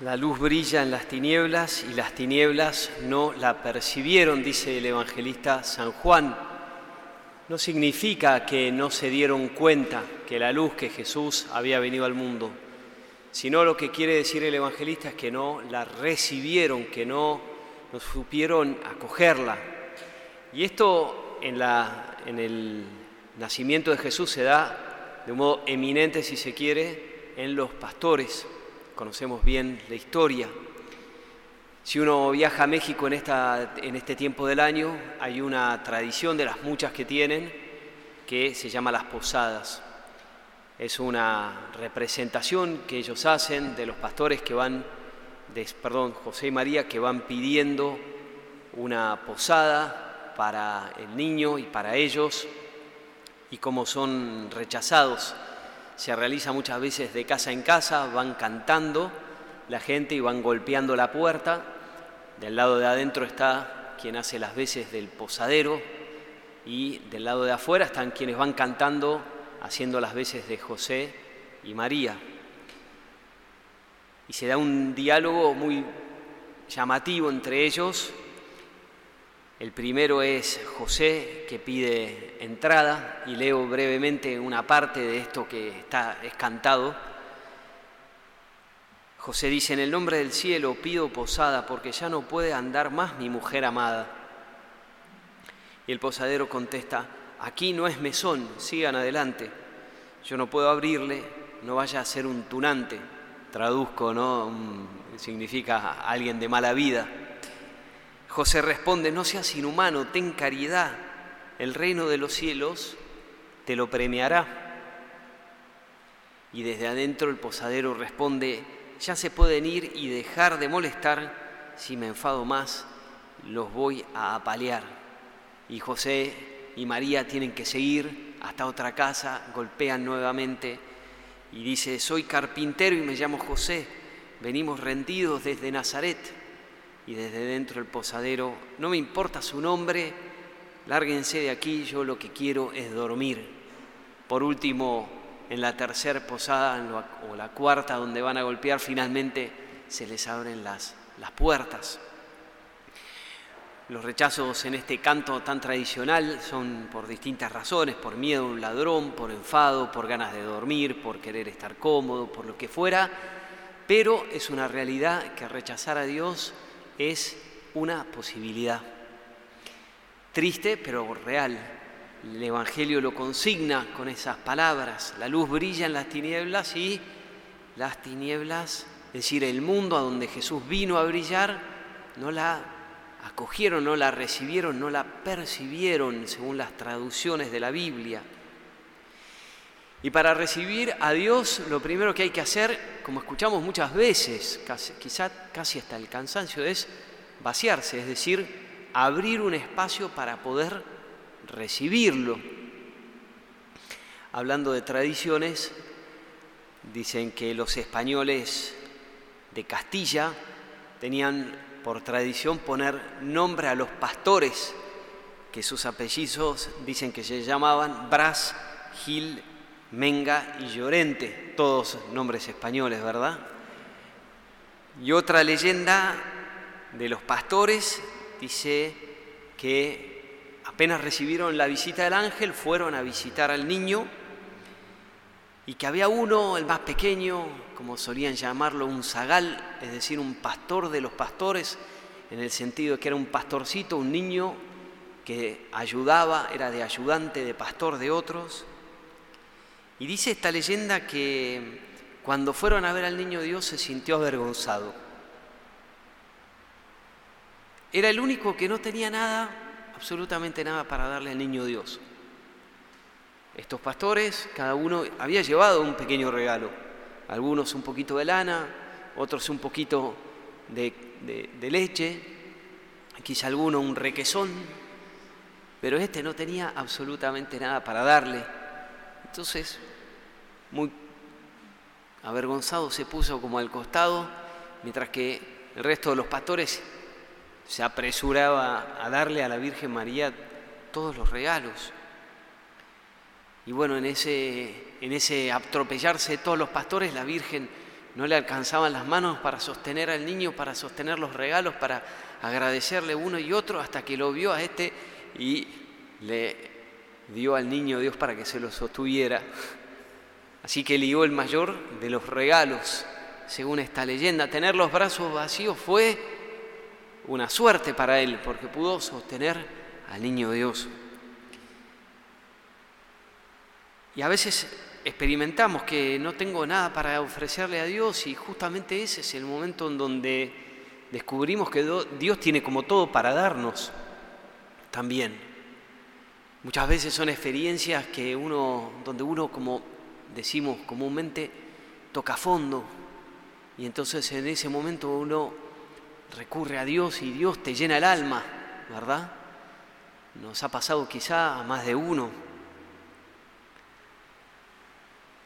La luz brilla en las tinieblas y las tinieblas no la percibieron, dice el evangelista San Juan. No significa que no se dieron cuenta que la luz que Jesús había venido al mundo, sino lo que quiere decir el evangelista es que no la recibieron, que no, no supieron acogerla. Y esto en, la, en el nacimiento de Jesús se da de un modo eminente, si se quiere, en los pastores conocemos bien la historia. Si uno viaja a México en, esta, en este tiempo del año, hay una tradición de las muchas que tienen que se llama las posadas. Es una representación que ellos hacen de los pastores que van, de, perdón, José y María, que van pidiendo una posada para el niño y para ellos, y cómo son rechazados se realiza muchas veces de casa en casa, van cantando la gente y van golpeando la puerta. Del lado de adentro está quien hace las veces del posadero y del lado de afuera están quienes van cantando, haciendo las veces de José y María. Y se da un diálogo muy llamativo entre ellos, el primero es José que pide entrada y leo brevemente una parte de esto que está es cantado. José dice, en el nombre del cielo pido posada porque ya no puede andar más mi mujer amada. Y el posadero contesta, aquí no es mesón, sigan adelante. Yo no puedo abrirle, no vaya a ser un tunante. Traduzco, ¿no? significa alguien de mala vida. José responde, no seas inhumano, ten caridad, el reino de los cielos te lo premiará. Y desde adentro el posadero responde, ya se pueden ir y dejar de molestar, si me enfado más, los voy a apalear. Y José y María tienen que seguir hasta otra casa, golpean nuevamente y dice, soy carpintero y me llamo José, venimos rendidos desde Nazaret y desde dentro del posadero, no me importa su nombre, lárguense de aquí, yo lo que quiero es dormir. Por último, en la tercera posada o la cuarta donde van a golpear, finalmente se les abren las, las puertas. Los rechazos en este canto tan tradicional son por distintas razones, por miedo a un ladrón, por enfado, por ganas de dormir, por querer estar cómodo, por lo que fuera, pero es una realidad que rechazar a Dios es una posibilidad. Triste, pero real. El Evangelio lo consigna con esas palabras. La luz brilla en las tinieblas y las tinieblas, es decir, el mundo a donde Jesús vino a brillar, no la acogieron, no la recibieron, no la percibieron, según las traducciones de la Biblia. Y para recibir a Dios lo primero que hay que hacer, como escuchamos muchas veces, casi, quizá casi hasta el cansancio, es vaciarse, es decir, abrir un espacio para poder recibirlo. Hablando de tradiciones, dicen que los españoles de Castilla tenían por tradición poner nombre a los pastores, que sus apellidos dicen que se llamaban Bras, Gil Menga y Llorente, todos nombres españoles, ¿verdad? Y otra leyenda de los pastores dice que apenas recibieron la visita del ángel, fueron a visitar al niño y que había uno, el más pequeño, como solían llamarlo, un zagal, es decir, un pastor de los pastores, en el sentido de que era un pastorcito, un niño que ayudaba, era de ayudante, de pastor de otros, y dice esta leyenda que cuando fueron a ver al niño Dios se sintió avergonzado. Era el único que no tenía nada, absolutamente nada para darle al niño Dios. Estos pastores, cada uno había llevado un pequeño regalo, algunos un poquito de lana, otros un poquito de, leche, quizá alguno un requesón, pero este no tenía absolutamente nada para darle. Entonces, muy avergonzado se puso como al costado, mientras que el resto de los pastores se apresuraba a darle a la Virgen María todos los regalos. Y bueno, en ese, en ese atropellarse de todos los pastores, la Virgen no le alcanzaban las manos para sostener al niño, para sostener los regalos, para agradecerle uno y otro, hasta que lo vio a este y le dio al niño Dios para que se lo sostuviera. Así que dio el mayor de los regalos, según esta leyenda. Tener los brazos vacíos fue una suerte para él, porque pudo sostener al niño Dios. Y a veces experimentamos que no tengo nada para ofrecerle a Dios y justamente ese es el momento en donde descubrimos que Dios tiene como todo para darnos también. Muchas veces son experiencias que uno, donde uno, como decimos comúnmente, toca fondo. Y entonces en ese momento uno recurre a Dios y Dios te llena el alma, ¿verdad? Nos ha pasado quizá a más de uno.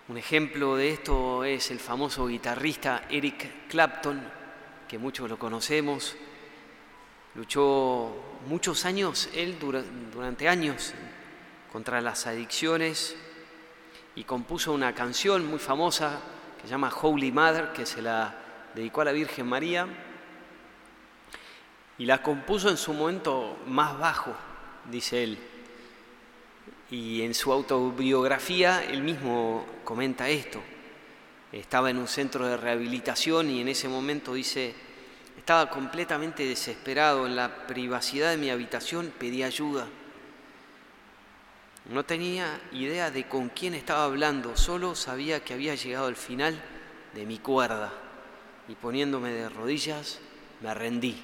Un ejemplo de esto es el famoso guitarrista Eric Clapton, que muchos lo conocemos. Luchó muchos años, él durante años, contra las adicciones y compuso una canción muy famosa que se llama Holy Mother, que se la dedicó a la Virgen María y la compuso en su momento más bajo, dice él. Y en su autobiografía él mismo comenta esto. Estaba en un centro de rehabilitación y en ese momento dice, estaba completamente desesperado en la privacidad de mi habitación, pedí ayuda. No tenía idea de con quién estaba hablando, solo sabía que había llegado al final de mi cuerda y poniéndome de rodillas me rendí.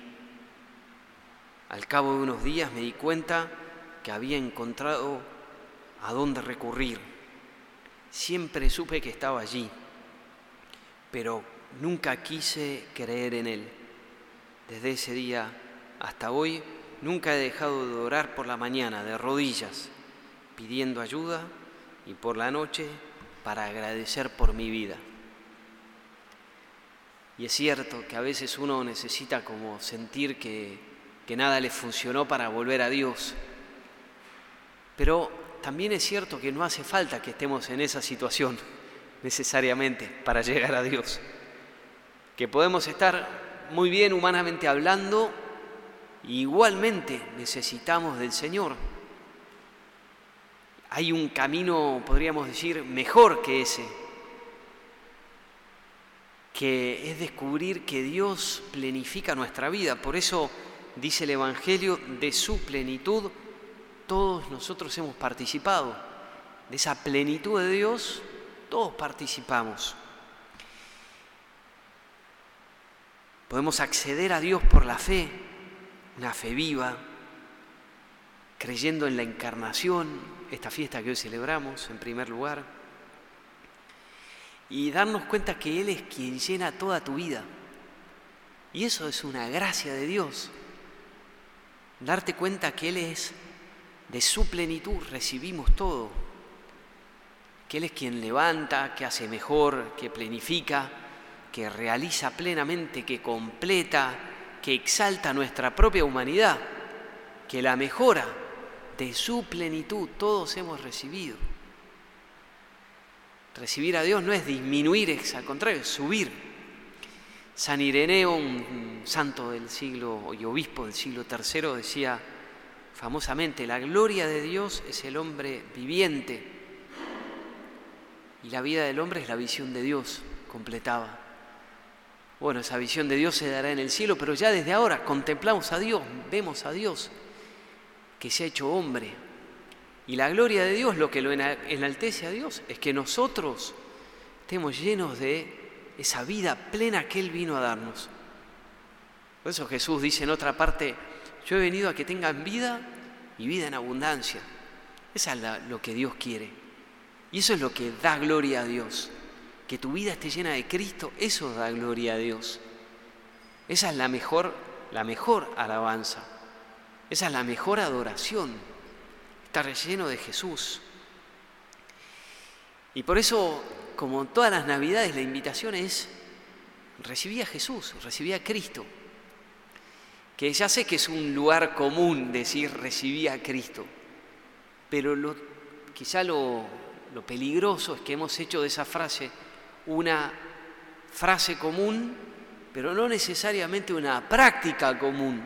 Al cabo de unos días me di cuenta que había encontrado a dónde recurrir. Siempre supe que estaba allí, pero nunca quise creer en Él. Desde ese día hasta hoy nunca he dejado de orar por la mañana de rodillas, pidiendo ayuda y por la noche para agradecer por mi vida. Y es cierto que a veces uno necesita como sentir que, que nada le funcionó para volver a Dios, pero también es cierto que no hace falta que estemos en esa situación necesariamente para llegar a Dios. Que podemos estar muy bien humanamente hablando, igualmente necesitamos del Señor. Hay un camino, podríamos decir, mejor que ese, que es descubrir que Dios plenifica nuestra vida. Por eso dice el Evangelio, de su plenitud todos nosotros hemos participado. De esa plenitud de Dios, todos participamos. Podemos acceder a Dios por la fe, una fe viva, creyendo en la encarnación, esta fiesta que hoy celebramos en primer lugar, y darnos cuenta que Él es quien llena toda tu vida. Y eso es una gracia de Dios. Darte cuenta que Él es de su plenitud recibimos todo, que Él es quien levanta, que hace mejor, que planifica, que realiza plenamente, que completa, que exalta nuestra propia humanidad, que la mejora de su plenitud todos hemos recibido. Recibir a Dios no es disminuir, es al contrario, es subir. San Ireneo, un santo del siglo y obispo del siglo III, decía, famosamente, la gloria de Dios es el hombre viviente y la vida del hombre es la visión de Dios, completaba. Bueno, esa visión de Dios se dará en el cielo, pero ya desde ahora contemplamos a Dios, vemos a Dios que se ha hecho hombre. Y la gloria de Dios, lo que lo enaltece a Dios, es que nosotros estemos llenos de esa vida plena que Él vino a darnos. Por eso Jesús dice en otra parte, yo he venido a que tengan vida y vida en abundancia. Eso es lo que Dios quiere. Y eso es lo que da gloria a Dios. Que tu vida esté llena de Cristo, eso da gloria a Dios. Esa es la mejor, la mejor alabanza. Esa es la mejor adoración. Estar lleno de Jesús. Y por eso, como en todas las navidades, la invitación es recibí a Jesús, recibí a Cristo que ya sé que es un lugar común decir recibí a Cristo, pero lo, quizá lo, lo peligroso es que hemos hecho de esa frase una frase común, pero no necesariamente una práctica común.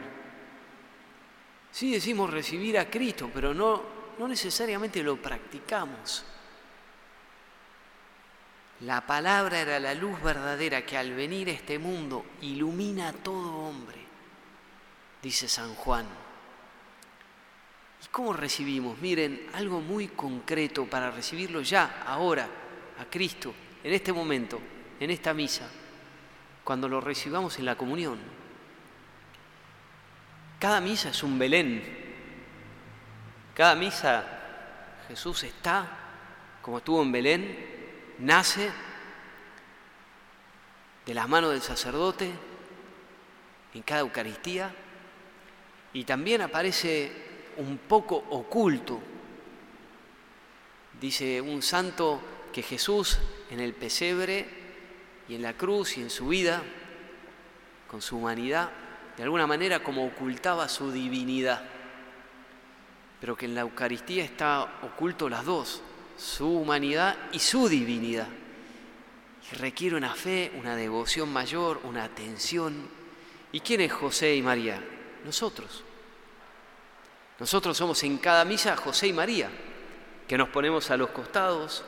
Sí decimos recibir a Cristo, pero no, no necesariamente lo practicamos. La palabra era la luz verdadera que al venir a este mundo ilumina a todo hombre, dice San Juan. ¿Y cómo recibimos? Miren, algo muy concreto para recibirlo ya, ahora, a Cristo, en este momento, en esta misa, cuando lo recibamos en la comunión. Cada misa es un Belén. Cada misa Jesús está, como estuvo en Belén, nace de las manos del sacerdote en cada Eucaristía y también aparece un poco oculto. Dice un santo que Jesús en el pesebre y en la cruz y en su vida, con su humanidad, de alguna manera como ocultaba su divinidad, pero que en la Eucaristía está oculto las dos, su humanidad y su divinidad. Y requiere una fe, una devoción mayor, una atención. ¿Y quién es José y María? Nosotros. Nosotros somos en cada misa José y María, que nos ponemos a los costados,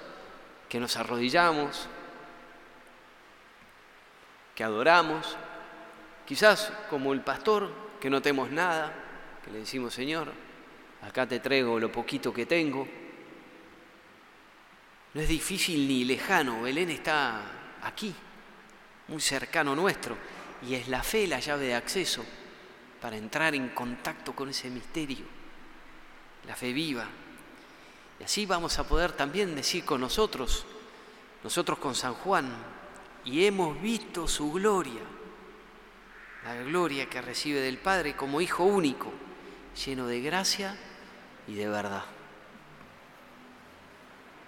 que nos arrodillamos, que adoramos, quizás como el pastor, que no tenemos nada, que le decimos, Señor, acá te traigo lo poquito que tengo, no es difícil ni lejano, Belén está aquí, muy cercano nuestro, y es la fe la llave de acceso para entrar en contacto con ese misterio, la fe viva. Y así vamos a poder también decir con nosotros, nosotros con San Juan, y hemos visto su gloria, la gloria que recibe del Padre como Hijo único, lleno de gracia y de verdad.